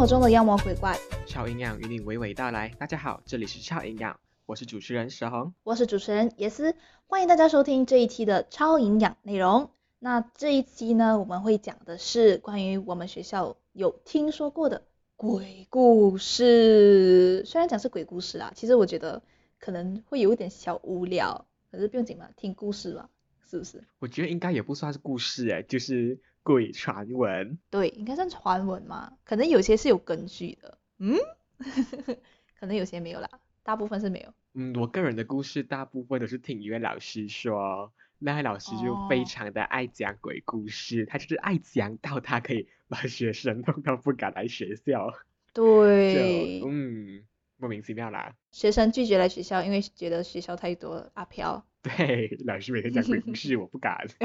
活中的妖魔鬼怪，超营养与你娓娓道来。大家好，这里是超营养，我是主持人石红。我是主持人耶斯，欢迎大家收听这一期的超营养内容。那这一期呢，我们会讲的是关于我们学校有听说过的鬼故事。虽然讲是鬼故事啦，其实我觉得可能会有一点小无聊，可是不用紧嘛，听故事嘛，是不是？我觉得应该也不算是故事哎，就是鬼传闻。对，应该算传闻嘛，可能有些是有根据的，嗯，可能有些没有啦，大部分是没有。嗯，我个人的故事大部分都是听一位老师说，那位老师就非哦常的爱讲鬼故事，他就是爱讲到他可以把学生弄到不敢来学校，就对，嗯莫名其妙啦。学生拒绝来学校，因为觉得学校太多了阿飘。对，老师每天讲鬼故事，我不敢。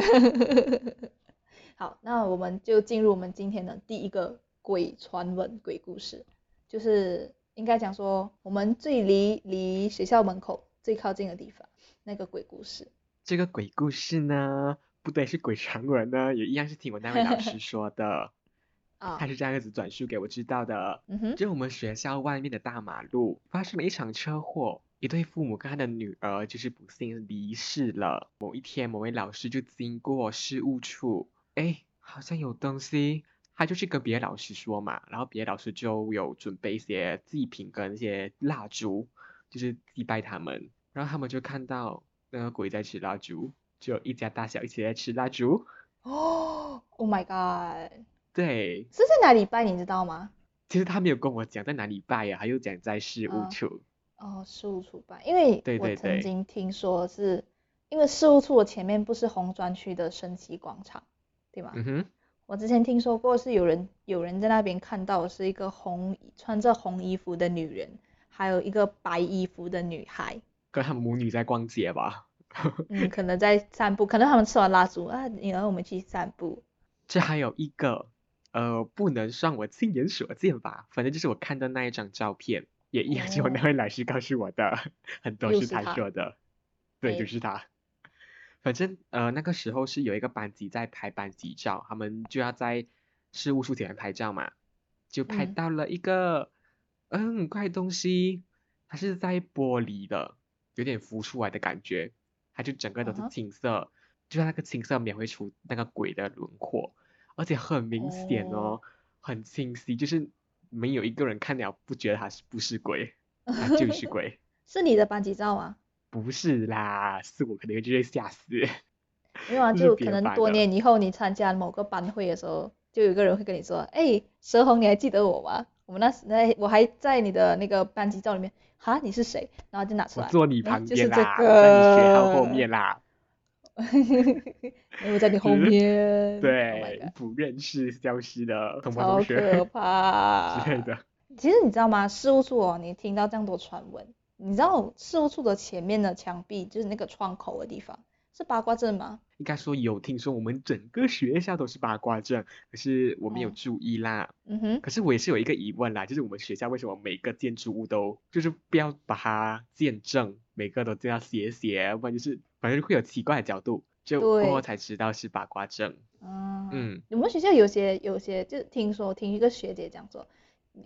好，那我们就进入我们今天的第一个鬼传闻鬼故事，就是应该讲说我们最离离学校门口最靠近的地方那个鬼故事。这个鬼故事呢，不对是鬼传闻呢，也一样是听我那位老师说的，啊他，是这样子转述给我知道的。嗯哼，就我们学校外面的大马路发生了一场车祸，一对父母跟他的女儿就是不幸离世了。某一天，某位老师就经过事务处，哎，好像有东西，他就去跟别的老师说嘛，然后别的老师就有准备一些祭品跟一些蜡烛，就是祭拜他们，然后他们就看到那个鬼在吃蜡烛，就有一家大小一起在吃蜡烛，哦，Oh my god，对。是在哪里拜你知道吗？其实他没有跟我讲在哪里拜呀，他又讲在事务嗯处。哦，事务处拜，因为我曾经听说是，因为事务处的前面不是红专区的升旗广场，对吧？嗯哼。我之前听说过是有人有人在那边看到是一个红穿着红衣服的女人，还有一个白衣服的女孩，跟他们母女在逛街吧。嗯，可能在散步，可能他们吃完蜡烛啊，女儿我们去散步，这还有一个，呃，不能算我亲眼所见吧，反正就是我看到那一张照片，也一样是我那位老师告诉我的，很多是他说的，对，哎就是他。反正呃那个时候是有一个班级在拍班级照，他们就要在事务处前面拍照嘛，就拍嗯到了一个嗯怪东西，它是在玻璃的，有点浮出来的感觉，它就整个都是青色，就像那个青色描绘出那个鬼的轮廓，而且很明显哦，很清晰，就是没有一个人看了不觉得它是不是鬼，它 就是鬼。是你的班级照吗？不是啦，是我可能就会吓死。没有啊，就可能多年以后你参加某个班会的时候，就有一个人会跟你说，哎，蛇红，你还记得我吗？我们那时那我还在你的那个班级照里面，哈，你是谁？然后就拿出来，我坐你哎旁就是这边啦，我在你学号后个面啦。哎我在你后面，Oh 对不认识消失的同班超同学可怕 之类的。其实你知道吗？事务处哦，你听到这样多传闻，你知道事务处的前面的墙壁，就是那个窗口的地方，是八卦阵吗？应该说有听说我们整个学校都是八卦阵，可是我没有哦注意啦。嗯哼，可是我也是有一个疑问啦，就是我们学校为什么每个建筑物都就是不要把它建正，每个都这样斜斜，不然就是反正会有奇怪的角度，就过后才知道是八卦阵。嗯，嗯，我们学校有些有些就听说听一个学姐讲说，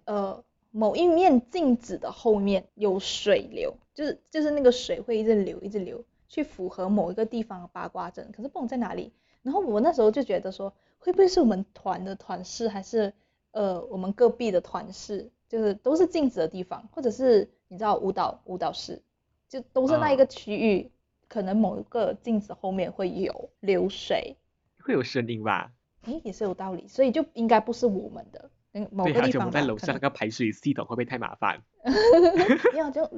呃，某一面镜子的后面有水流，就是就是那个水会一直流一直流，去符合某一个地方的八卦阵，可是不懂在哪里。然后我那时候就觉得说，会不会是我们团的团室，还是呃我们隔壁的团室，就是都是镜子的地方，或者是你知道舞蹈舞蹈室，就都是那一嗯个区域，可能某一个镜子后面会有流水。会有声音吧？诶，也是有道理，所以就应该不是我们的，嗯，某对，个地方在楼上那个排水系统会不会太麻烦？没有就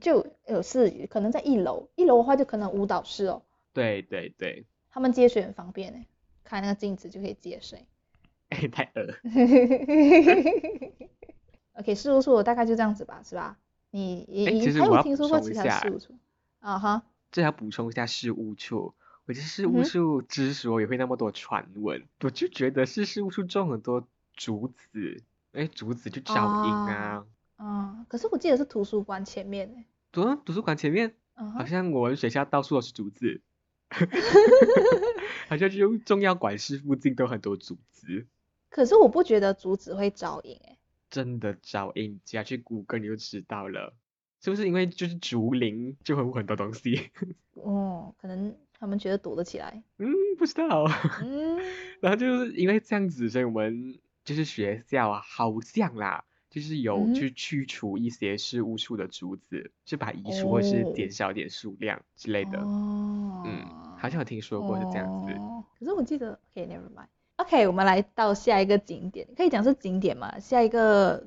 就有是可能在一楼，一楼的话就可能舞蹈室哦，对对对，他们接水很方便诶，开那个镜子就可以接水。哎，太恶。OK，事务处大概就这样子吧，是吧？你你诶你还有其实我要听说过其他补充一下事务处？啊哈，这要补充一下事务处，我觉得事务处之所以会那么多传闻，我就觉得是事务处中很多竹子，哎，竹子就招阴啊。嗯，可是我记得是图书馆前面诶，图图书馆前面嗯哼，好像我们学校到处都是竹子，好像就重要管事附近都很多竹子。可是我不觉得竹子会招引诶，真的找，诶，你只要去谷歌你就知道了，是不是因为就是竹林就会有很多东西？哦，可能他们觉得躲得起来。嗯，不知道。嗯，然后就是因为这样子，所以我们就是学校啊，好像啦，就是有去去除一些事务处的竹子，就把它移除或是哦减少点数量之类的。哦，嗯，好像有听说过是这样子。哦可是我记得，OK，never、mind。OK，我们来到下一个景点，可以讲是景点嘛？下一个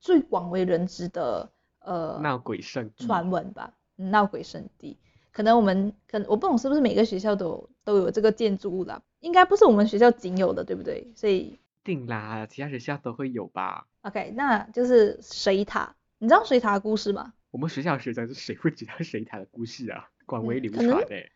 最广为人知的呃闹鬼圣地，传闻吧，嗯闹鬼圣地。可能我们可能我不懂是不是每个学校都有都有这个建筑物啦，应该不是我们学校仅有的，对不对？所以定啦，其他学校都会有吧。OK，那就是水塔。你知道水塔的故事吗？我们学校学生是谁会知道水塔的故事啊？广为流传诶、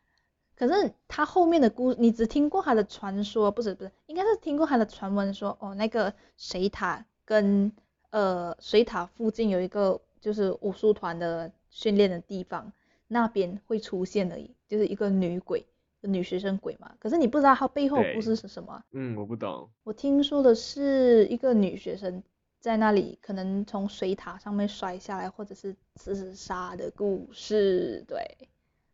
可是他后面的故，你只听过他的传说，不是不是，应该是听过他的传闻说，哦，那个水塔跟呃水塔附近有一个就是武术团的训练的地方，那边会出现的，就是一个女鬼，女学生鬼嘛。可是你不知道它背后的故事是什么啊。嗯，我不懂。我听说的是一个女学生在那里可能从水塔上面摔下来，或者是自杀的故事，对。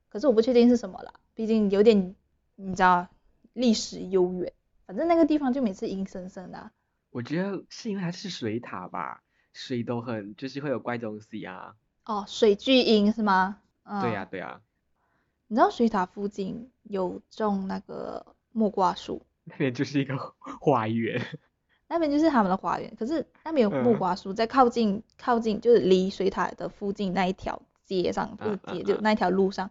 可是我不确定是什么啦，毕竟有点你知道历史悠远。反正那个地方就每次阴森森的啊、我觉得是因为它是水塔吧，水都很就是会有怪东西啊。哦，水巨婴是吗？嗯。对呀、对呀、你知道水塔附近有种那个木瓜树，那边就是一个花园。那边就是他们的花园，可是那边有木嗯瓜树，在靠近靠近就是离水塔的附近那一条街上，不是街，就那一条路上，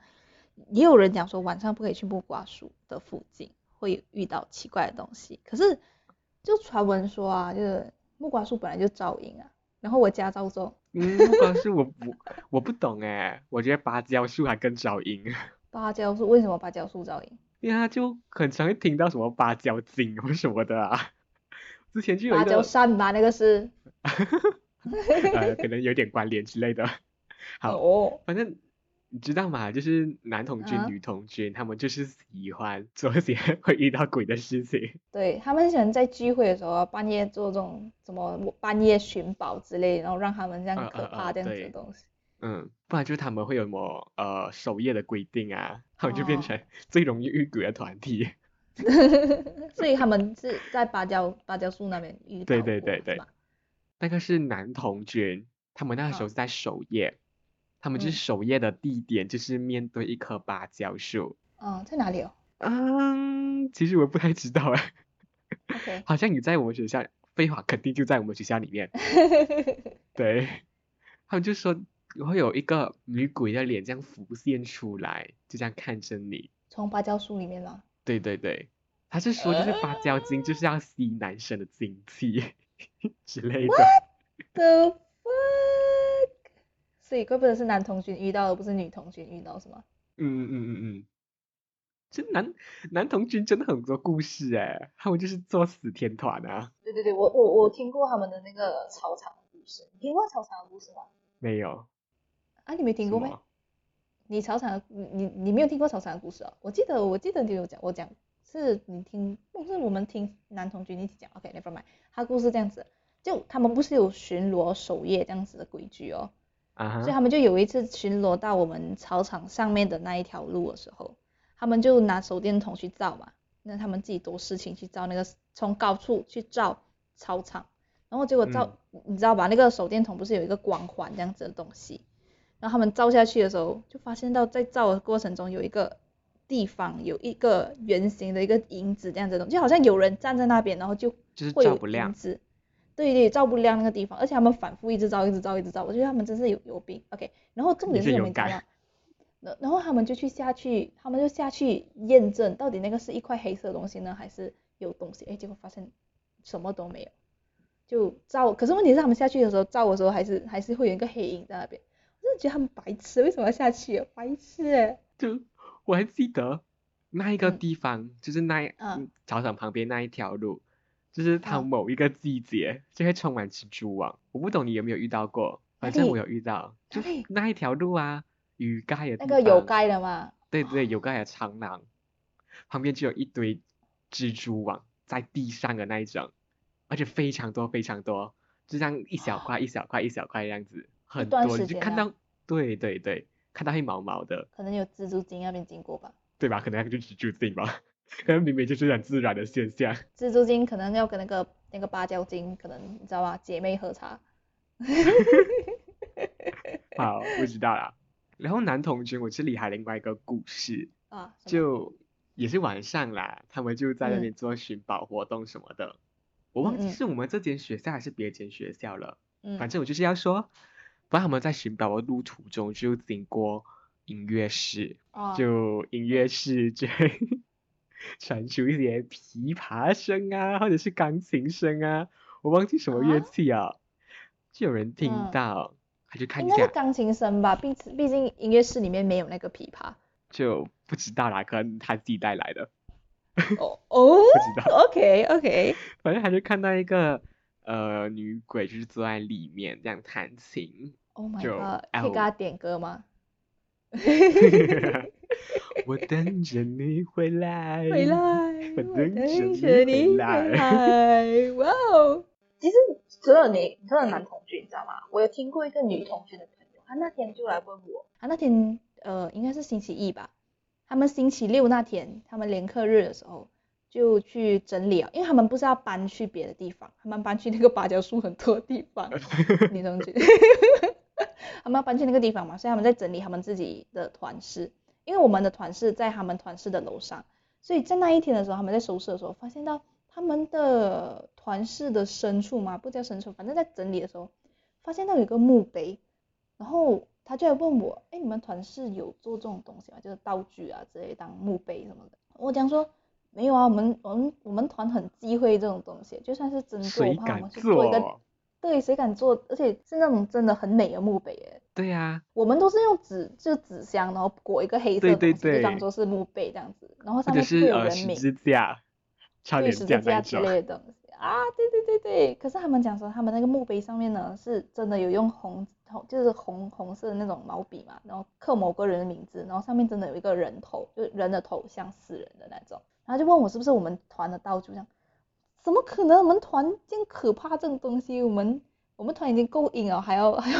也有人讲说晚上不可以去木瓜树的附近，会遇到奇怪的东西。可是就传闻说啊，就是木瓜树本来就噪音啊，然后我家照做嗯，木瓜树我不我不懂诶，我觉得芭蕉树还更噪音，芭蕉树，为什么芭蕉树噪音？因为它就很常会听到什么芭蕉精或什么的啊。之前就有芭蕉扇吧，那个是。呃，可能有点关联之类的。好，哦，反正你知道嘛，就是男同军、啊女同军，他们就是喜欢做一些会遇到鬼的事情。对他们喜欢在聚会的时候啊半夜做这种什么半夜寻宝之类，然后让他们这样嗯可怕这样子的东西。嗯，不然就是他们会有什么呃守夜的规定啊，他们就变哦。成最容易遇鬼的团体。所以他们是在芭蕉芭蕉树那边遇到对对对对。那个是男童军，他们那个时候嗯。是在守夜，他们就是嗯。守夜的地点就是面对一棵芭蕉树。哦，在哪里哦？嗯，其实我不太知道哎，？OK，好像你在我们学校，废话肯定就在我们学校里面。对，他们就说会有一个女鬼的脸这样浮现出来，就这样看着你。从芭蕉树里面吗？对对对，他是说就是芭蕉精就是要吸男生的精气 之类的。The fuck？所以怪不得是男同学遇到，而不是女同学遇到，是吗？嗯嗯嗯嗯，这男男童军真的很多故事哎，他们就是做死天团啊。对对对，我我我听过他们的那个操场的故事，你听过操场的故事吗？没有，啊，你没听过没？你草场，你你你没有听过草场的故事哦？我记得我记得你有讲，我讲是你听，不是我们听男同学一起讲，OK，never、mind。他故事这样子，就他们不是有巡逻守夜这样子的规矩哦，所以他们就有一次巡逻到我们操场上面的那一条路的时候，他们就拿手电筒去照嘛，那他们自己多事情去照那个从高处去照操场，然后结果照，你知道吧？那个手电筒不是有一个光环这样子的东西，然后他们照下去的时候，就发现到在照的过程中有一个地方有一个圆形的一个影子这样子的东，就好像有人站在那边，然后就就是会有照不亮。对对，照不亮那个地方，而且他们反复一直照，一直照，一直照，我觉得他们真是有有病。OK，然后重点是什么？然然后他们就去下去，他们就下去验证到底那个是一块黑色的东西呢，还是有东西？哎，结果发现什么都没有，就照。可是问题是他们下去的时候照的时候，还是还是会有一个黑影在那边。我真的觉得他们白痴，为什么要下去啊？白痴哎。就我还记得那一个嗯地方，就是那操场旁边那一条路，就是它嗯某一个季节就会充满蜘蛛网。我不懂你有没有遇到过，反正我有遇到，就那一条路啊，雨盖的那个有方盖的嘛？对对，有盖的长廊，旁边就有一堆蜘蛛网在地上的那一种，而且非常多非常多，就像一小块一小块一小块这样子，很段多时间啊你就看到，对对对，看到黑毛毛的，可能有蜘蛛精那边经过吧。对吧？可能那个就是蜘蛛精吧，可能明明就是很自然的现象。蜘蛛精可能要跟那个那个芭蕉精，可能你知道吧，姐妹喝茶。好，不知道啦。然后男同军，我这里还另外一个故事，啊，就也是晚上啦，他们就在那嗯边做寻宝活动什么的。我忘记是我们这间学校还是别间学校了，反嗯正我就是要说，不然他们在寻宝的路途中就经过音乐室，啊就音乐室就会 传出一些琵琶声啊，或者是钢琴声啊，我忘记什么乐啊？器啊，就有人听嗯。到，他就看一下，应该是钢琴声吧，毕毕竟音乐室里面没有那个琵琶。就不知道啦，可能他自己带来的，哦哦不知道，，OK OK，反正他就看到一个呃女鬼就是坐在里面这样弹琴，Oh my god，可以哎给他点歌吗？我等着你回来，回来，我我等着你回回来来。哇哦！其实除了你，除了男同学，你知道吗？我有听过一个女同学的朋友，她那天就来问我，她那天呃应该是星期一吧，他们星期六那天，他们连课日的时候就去整理啊，因为他们不是要搬去别的地方，他们搬去那个芭蕉树很多地方，女同学，他们要搬去那个地方嘛，所以他们在整理他们自己的团室，因为我们的团室在他们团室的楼上，所以在那一天的时候，他们在收拾的时候，发现到他们的团室的深处嘛，不叫深处，反正在整理的时候，发现到有一个墓碑，然后他就来问我，哎，你们团室有做这种东西吗？就是道具啊之类当墓碑什么的。我讲说没有啊，我们我们我们团很忌讳这种东西，就算是真做，谁我怕我们去做一个，对，谁敢做？而且是那种真的很美的墓碑耶。对呀、我们都是用纸，就纸箱，然后裹一个黑色的东西，就当对做是墓碑这样子，然后上面会有人名十。字架、超对连架那十字架，之类的东西啊，对对对对。可是他们讲说，他们那个墓碑上面呢，是真的有用红红，就是红红色的那种毛笔嘛，然后刻某个人的名字，然后上面真的有一个人头，就是人的头像死人的那种。然后就问我是不是我们团的道具，这样，怎么可能？我们团这样可怕这种东西，我们我们团已经够硬了，还要 还要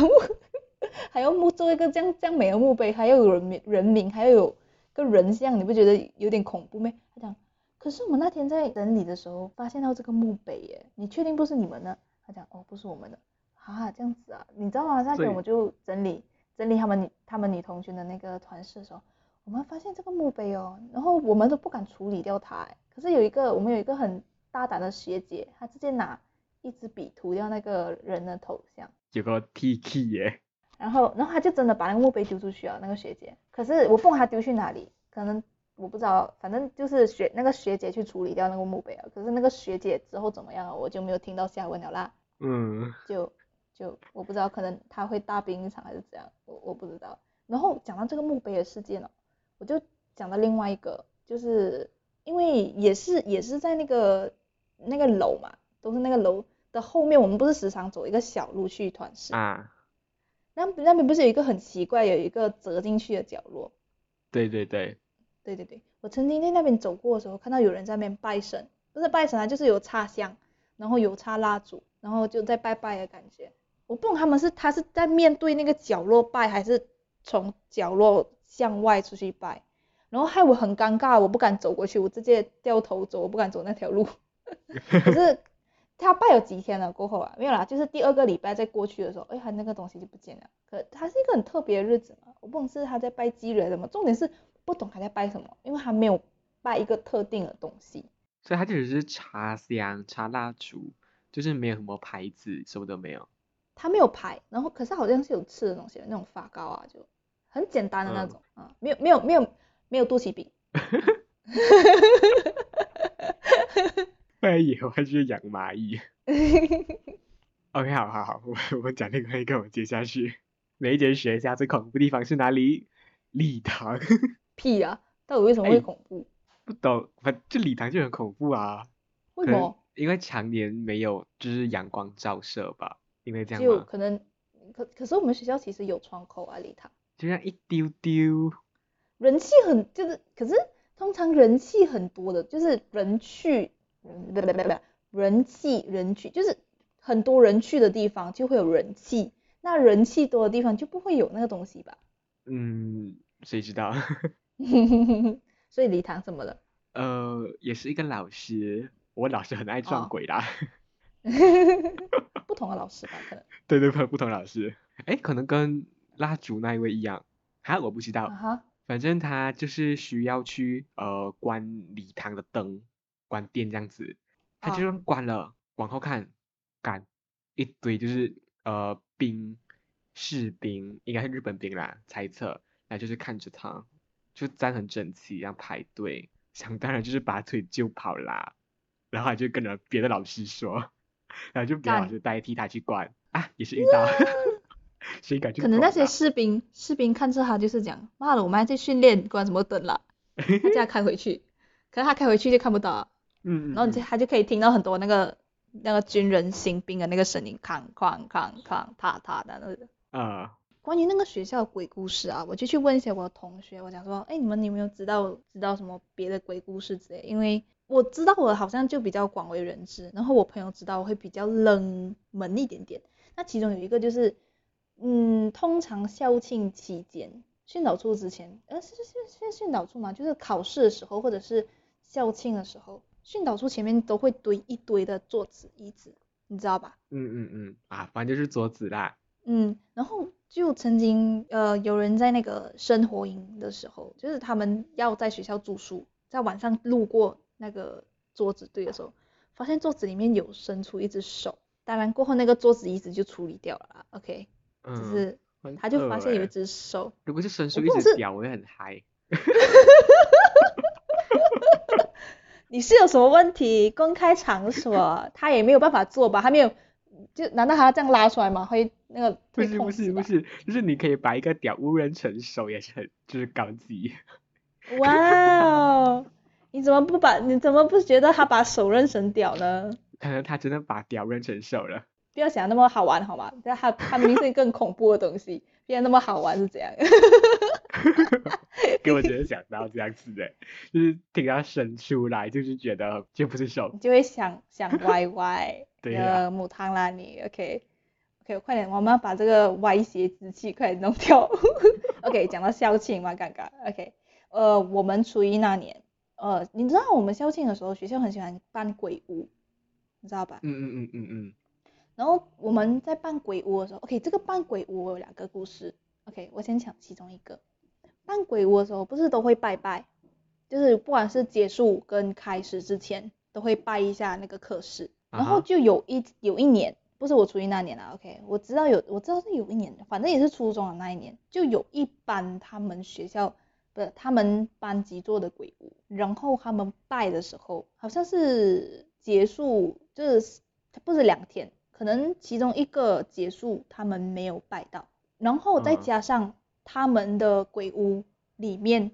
还要木做一个这样这样美的墓碑，还要有人名人名，还要有个人像，你不觉得有点恐怖咩？他讲。可是我们那天在整理的时候，发现到这个墓碑耶，你确定不是你们的？他讲哦，不是我们的，哈啊，这样子啊，你知道吗？那天我就整理整理他们他们女同学的那个团室的时候，我们发现这个墓碑哦，然后我们都不敢处理掉它，可是有一个我们有一个很大胆的学姐，她直接拿一支笔涂掉那个人的头像。有个 T K 耶，然后，然后他就真的把那个墓碑丢出去了，那个学姐。可是我不管他丢去哪里，可能我不知道，反正就是学那个学姐去处理掉那个墓碑了。可是那个学姐之后怎么样了，我就没有听到下文了啦。嗯，就就我不知道，可能他会大病一场还是怎样，我我不知道。然后讲到这个墓碑的事件哦，我就讲到另外一个，就是因为也是也是在那个那个楼嘛，都是那个楼的后面，我们不是时常走一个小路去团市。啊，那那边不是有一个很奇怪，有一个折进去的角落？对对对，对对对，我曾经在那边走过的时候，看到有人在那边拜神，不是拜神啊，就是有插香，然后有插蜡烛，然后就在拜拜的感觉。我不懂他们是他是在面对那个角落拜，还是从角落向外出去拜，然后害我很尴尬，我不敢走过去，我直接掉头走，我不敢走那条路。可是他拜有几天了过后啊，没有啦，就是第二个礼拜再过去的时候，哎，他那个东西就不见了。可他是一个很特别的日子嘛，我不懂是他在拜鸡人什么，重点是不懂他在拜什么，因为他没有拜一个特定的东西。所以他就只是插香、插蜡烛，就是没有什么牌子，什么都没有。他没有牌，然后可是好像是有吃的东西，那种发糕啊，就很简单的那种啊，没有没有没有没有肚脐饼。不然以后还去养蚂蚁。OK，好好好，我我们讲另外一个，我接下去。哪一间学校最恐怖地方是哪里？礼堂。屁啊！到底为什么会哎恐怖？不懂，反正礼堂就很恐怖啊。为什么？因为常年没有就是阳光照射吧，因为这样吗？就可能可可是我们学校其实有窗口啊，礼堂就像一丢丢。人气很就是，可是通常人气很多的，就是人去人不不不不人气人去，就是很多人去的地方就会有人气，那人气多的地方就不会有那个东西吧？嗯，谁知道？所以礼堂怎么了？呃，也是一个老师，我老师很爱撞哦鬼啦。不同的老师吧，可能。对对，不不同老师。哎，可能跟蜡烛那一位一样，哈，我不知道。啊哈，反正他就是需要去呃关礼堂的灯，关店这样子，他就算关了，往后看，干一堆就是呃兵士兵，应该是日本兵啦，猜测，然后就是看着他，就站很整齐，然后排队，想当然就是拔腿就跑啦，然后他就跟着别的老师说，然后就别的老师代替他去关啊，也是遇到，谁敢 去可能那些士兵士兵看着他就是讲，妈的，我们还在训练，关什么灯啦？他这样开回去，可是他开回去就看不到啊，嗯，嗯然后你嗯就他就可以听到很多那个那个军人行兵的那个声音，哐哐哐哐，踏踏的那个。啊。关于那个学校的鬼故事啊，我就去问一些我的同学，我讲说，哎，你们有没有知道知道什么别的鬼故事之类？因为我知道我好像就比较广为人知，然后我朋友知道我会比较冷门一点点。那其中有一个就是，嗯，通常校庆期间，训导处之前，呃，是是是是训导处嘛，就是考试的时候或者是校庆的时候，训导处前面都会堆一堆的桌子椅子，你知道吧？嗯嗯嗯，啊，反正就是桌子啦。嗯，然后就曾经呃有人在那个生活营的时候，就是他们要在学校住宿，在晚上路过那个桌子堆的时候，发现桌子里面有伸出一只手，当然过后那个桌子椅子就处理掉了啦，OK，只嗯，是很他就发现有一只手，如果是伸出一只脚，我会很嗨。你是有什么问题？公开场所 他也没有办法做吧？他没有，就难道还要这样拉出来吗？会那个不是不？是不是，就是你可以把一个屌误认成手，也是很就是高级。哇哦，你怎么不把你怎么不觉得他把手认成屌呢？可能他真的把屌认成手了。不要想那么好玩好吗？但他他明明是更恐怖的东西，变那么好玩是怎样？给我真的想到这样子的，就是听他伸出来，就是觉得就不是手你。就会想想 歪歪，对呀呃，母汤啦你，OK。OK，快点，我们要把这个歪斜之气快点弄掉。OK，讲到校庆嘛，刚刚 OK，呃，我们初一那年，呃，你知道我们校庆的时候，学校很喜欢办鬼屋，你知道吧？嗯嗯嗯嗯嗯，然后我们在扮鬼屋的时候，OK，这个扮鬼屋我有两个故事，OK，我先讲其中一个。扮鬼屋的时候不是都会拜拜，就是不管是结束跟开始之前都会拜一下那个课室。然后就有一有一年，不是我初一那年啊，OK，我知道有我知道是有一年，反正也是初中的那一年，就有一班他们学校不是他们班级做的鬼屋，然后他们拜的时候好像是结束，就是不是两天，可能其中一个结束他们没有拜到，然后再嗯加上他们的鬼屋里面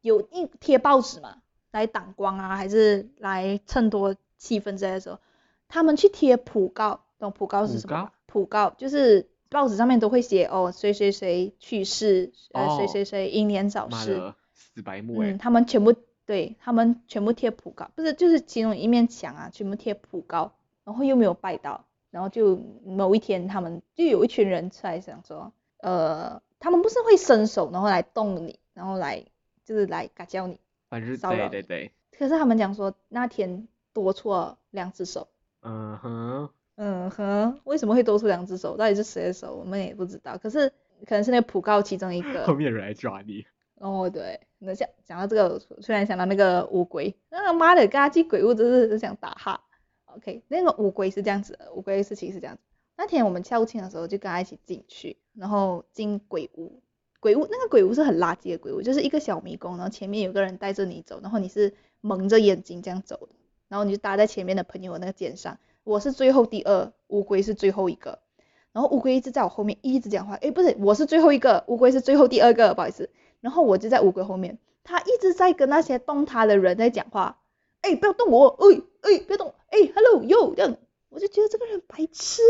有一贴报纸嘛，来挡光啊，还是来衬托气氛之类的时候，他们去贴讣告，懂讣告是什么？讣告就是报纸上面都会写哦，谁谁谁去世，呃，谁哦谁谁英年早逝，死白目哎嗯，。他们全部对他们全部贴讣告，不是就是其中一面墙啊，全部贴讣告，然后又没有拜到，然后就某一天他们就有一群人出来想说，呃，他们不是会伸手然后来动你，然后来就是来嘎叫你，反正骚扰对对对，可是他们讲说那天多出了两只手，嗯哼，嗯哼，为什么会多出两只手？到底是谁的手？我们也不知道。可是可能是那个讣告其中一个 后。面有人来抓你。哦，对，那讲讲到这个，突然想到那个乌龟，那妈的，跟他去鬼屋真是想打哈。OK，那个乌龟是这样子，乌龟的事情是这样子。那天我们校庆的时候就跟他一起进去，然后进鬼屋。鬼屋那个鬼屋是很垃圾的鬼屋，就是一个小迷宫，然后前面有个人带着你走，然后你是蒙着眼睛这样走的，然后你就搭在前面的朋友那个肩上。我是最后第二，乌龟是最后一个。然后乌龟一直在我后面一直讲话，诶，不是，我是最后一个，乌龟是最后第二个，不好意思。然后我就在乌龟后面，他一直在跟那些动他的人在讲话，哎，不要动我，哎哎，不要动，哎，hello yo，这样，我就觉得这个人白痴。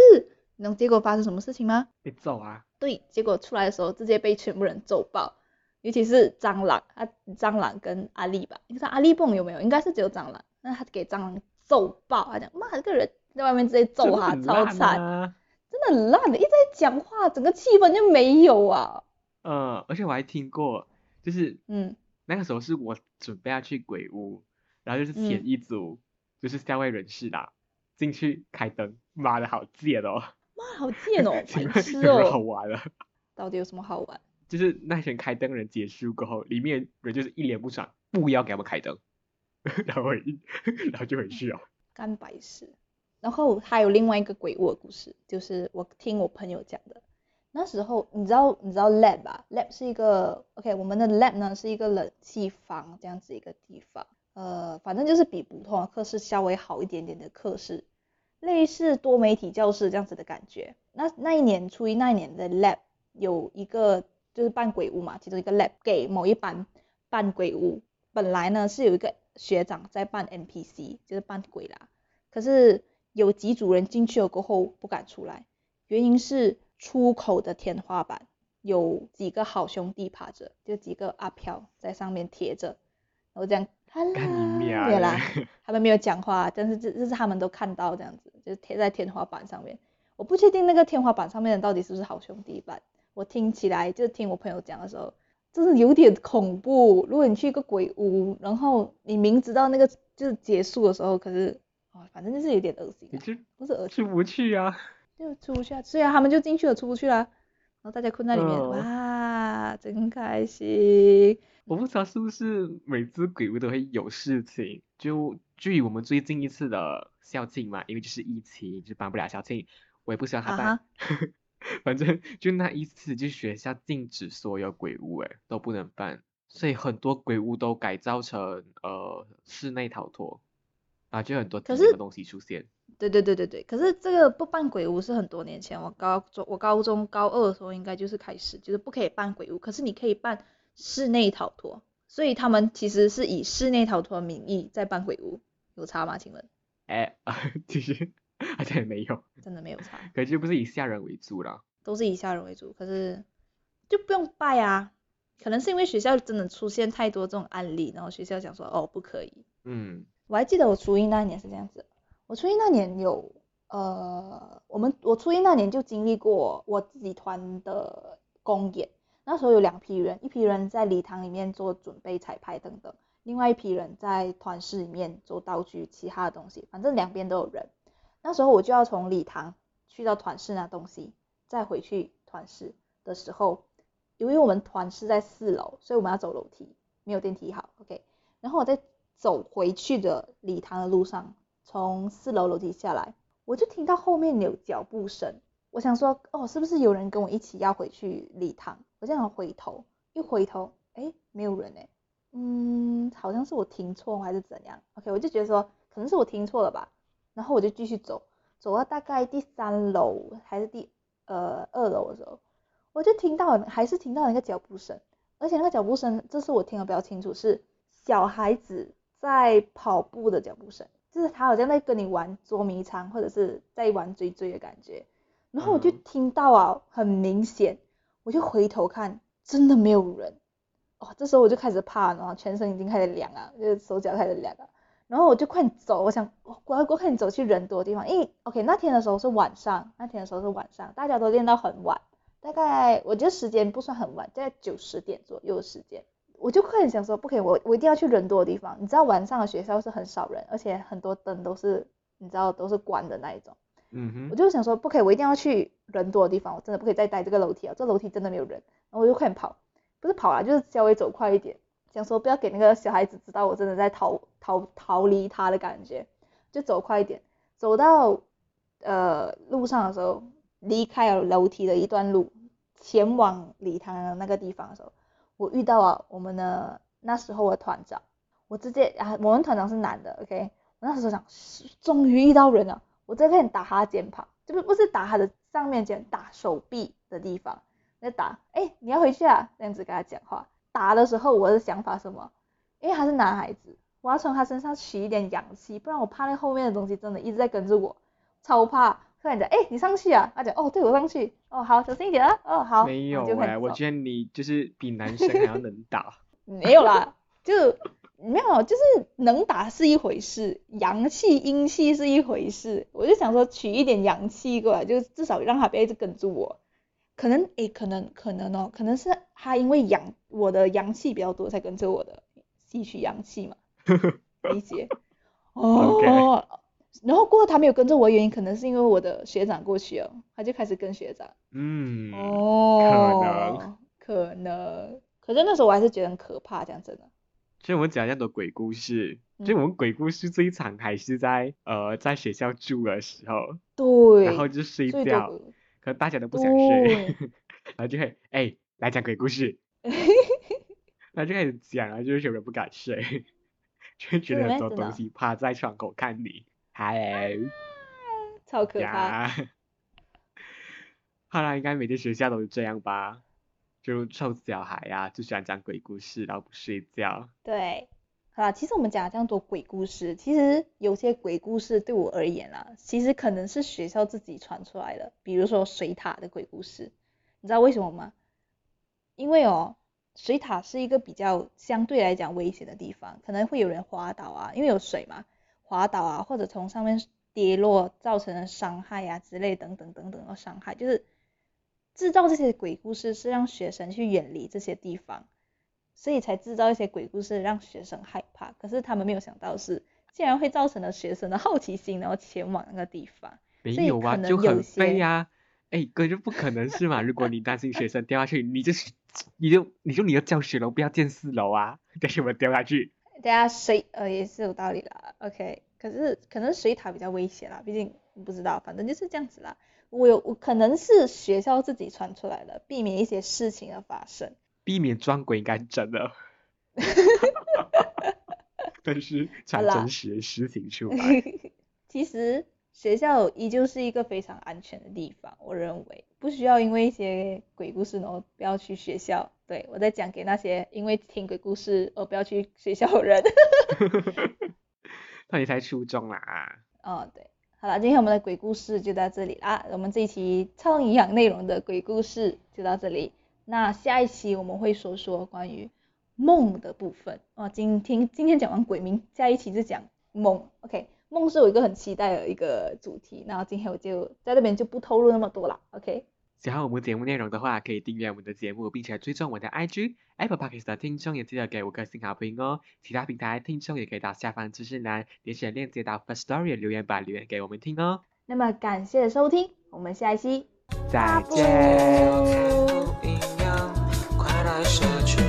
然后结果发生什么事情吗？被揍啊！对，结果出来的时候直接被全部人揍爆，尤其是蟑螂，啊，蟑螂跟阿力吧，你看阿力蹦有没有？应该是只有蟑螂，那他给蟑螂揍爆，他讲妈这个人在外面直接揍他，超惨，啊。真的很烂的，一直在讲话，整个气氛就没有啊。嗯，而且我还听过，就是嗯那个时候是我准备要去鬼屋，然后就是前嗯一组就是校外人士啦，进去开灯，妈的好贱哦！妈，好贱哦，请白痴问有好哦，玩了？到底有什么好玩？就是那群开灯人结束过后，里面人就是一脸不爽，不要给他们开灯，然后然后就回去哦。干白事。然后还有另外一个鬼屋的故事，就是我听我朋友讲的。那时候你知道你知道 lab 吧？lab 是一个 OK，我们的 lab 呢是一个冷气房这样子一个地方，呃，反正就是比普通的课室稍微好一点点的课室，类似多媒体教室这样子的感觉。那那一年初一那一年的 lab 有一个就是扮鬼屋嘛，其中一个 lab 给某一班扮鬼屋，本来呢是有一个学长在扮 NPC，就是扮鬼啦。可是有几组人进去了过后不敢出来，原因是出口的天花板有几个好兄弟趴着，就几个阿飘在上面贴着，然后这样，干你娘没有啦，他们没有讲话，但是这这是他们都看到这样子，就是贴在天花板上面。我不确定那个天花板上面的到底是不是好兄弟版，我听起来就是听我朋友讲的时候，真的有点恐怖。如果你去一个鬼屋，然后你明知道那个就是结束的时候，可是哦，反正就是有点恶心啊，你就不是恶心，出不去啊。就出不去啊。虽然啊，他们就进去了，出不去啦。然后大家困在里面，嗯哇，真开心。我不知道是不是每次鬼屋都会有事情，就距离我们最近一次的校庆嘛，因为就是疫情，就办不了校庆，我也不希望他啊办。反正就那一次，就学校禁止所有鬼屋，诶，都不能办，所以很多鬼屋都改造成呃室内逃脱，啊就有很多可是奇妙的东西出现。对对对对对，可是这个不办鬼屋是很多年前，我高中我高中高二的时候应该就是开始，就是不可以办鬼屋，可是你可以办室内逃脱，所以他们其实是以室内逃脱的名义在办鬼屋，有差吗？请问？哎，其实好像也没有，真的没有差，可是就不是以吓人为主啦。都是以吓人为主，可是就不用拜啊，可能是因为学校真的出现太多这种案例，然后学校讲说哦不可以，嗯。我还记得我初一那年是这样子，我初一那年有呃，我们我初一那年就经历过我自己团的公演，那时候有两批人，一批人在礼堂里面做准备彩排等等，另外一批人在团室里面做道具其他的东西，反正两边都有人。那时候我就要从礼堂去到团室拿东西，再回去团室的时候，由于我们团室在四楼，所以我们要走楼梯，没有电梯好，OK。然后我在走回去的礼堂的路上，从四楼楼梯下来，我就听到后面有脚步声。我想说，哦，是不是有人跟我一起要回去礼堂？我这样回头，一回头，哎，没有人哎，嗯，好像是我听错还是怎样？OK，我就觉得说，可能是我听错了吧。然后我就继续走，走到大概第三楼还是第呃二楼的时候，我就听到还是听到那个脚步声，而且那个脚步声，这次我听得比较清楚，是小孩子在跑步的脚步声，就是他好像在跟你玩捉迷藏，或者是在玩追追的感觉。然后我就嗯听到啊，很明显，我就回头看，真的没有人。哦，这时候我就开始怕，然后全身已经开始凉啊，就是手脚开始凉啊。然后我就快点走，我想我我我快点走去人多的地方，因为 OK 那天的时候是晚上，那天的时候是晚上，大家都练到很晚，大概我觉得时间不算很晚，在九十点左右的时间，我就快点想说不可以，我我一定要去人多的地方。你知道晚上的学校是很少人，而且很多灯都是你知道都是关的那一种，嗯哼，我就想说不可以，我一定要去人多的地方，我真的不可以再待这个楼梯啊，这楼梯真的没有人，然后我就快点跑，不是跑啦，就是稍微走快一点。想说不要给那个小孩子知道我真的在逃逃逃离他的感觉，就走快一点，走到呃路上的时候，离开了楼梯的一段路，前往礼堂的那个地方的时候，我遇到了我们的那时候的团长，我直接啊我们团长是男的，OK，我那时候想终于遇到人了，我直接开始打他的肩膀，就不不是打他的上面肩，打手臂的地方，在打，哎你要回去啊，这样子跟他讲话。打的时候，我的想法什么？因为他是男孩子，我要从他身上取一点氧气，不然我怕那后面的东西真的一直在跟着我，超怕。突然讲，哎、你上去啊？他讲，哦，对我上去，哦，好，小心一点啊，哦，好。没有哎、我觉得你就是比男生 还要能打。没有啦，就没有，就是能打是一回事，阳气阴气是一回事。我就想说取一点阳气过来，就至少让他不要一直跟着我。可能诶，可能可能哦，可能是他因为阳我的阳气比较多才跟着我的，吸取阳气嘛，理解。哦。然后过后他没有跟着我，原因可能是因为我的学长过去了，他就开始跟学长。嗯。哦。可能。可能。可是那时候我还是觉得很可怕，讲真的。所以我们讲这样多鬼故事，就我们鬼故事最长还是在呃在学校住的时候，对，然后就睡觉，可大家都不想睡，然后就会哎来讲鬼故事，然后就开始讲，然后就是有人不敢睡，就觉得很多东西趴在窗口看你，嗨，超可怕。好啦，应该每间学校都是这样吧。就臭小孩呀，就喜欢讲鬼故事，然后不睡觉。对，好啦，其实我们讲了这样多鬼故事，其实有些鬼故事对我而言啦，其实可能是学校自己传出来的。比如说水塔的鬼故事，你知道为什么吗？因为哦，水塔是一个比较相对来讲危险的地方，可能会有人滑倒啊，因为有水嘛，滑倒啊，或者从上面跌落造成的伤害呀之类等等等等的伤害，就是。制造这些鬼故事是让学生去远离这些地方，所以才制造一些鬼故事让学生害怕。可是他们没有想到是，竟然会造成了学生的好奇心，然后前往那个地方。没有啊，就很飞呀。哎，哥就不可能是嘛？如果你担心学生掉下去，你就你就你就你要教学楼不要建四楼啊，给什么掉下去？对啊，水呃也是有道理啦。OK，可是可能水塔比较危险啦，毕竟不知道，反正就是这样子啦。我有，我可能是学校自己传出来的，避免一些事情的发生。避免撞鬼应该真的。但是传真实的事情出来。其实学校依旧是一个非常安全的地方，我认为不需要因为一些鬼故事然后不要去学校。对我在讲给那些因为听鬼故事而不要去学校的人。那你才初中啦。哦，对。好了，今天我们的鬼故事就到这里啦。我们这一期超营养内容的鬼故事就到这里。那下一期我们会说说关于梦的部分。哦，今天今天讲完鬼名，下一期就讲梦。OK，梦是我一个很期待的一个主题。那今天我就在这边就不透露那么多了。OK。喜欢我们节目内容的话，可以订阅我们的节目，并且追踪我的 IG Apple Podcast 的听众也记得给五颗星好评哦。其他平台听众也可以到下方资讯栏点选链接到 First Story 留言板留言给我们听哦。那么感谢收听，我们下一期再见。再见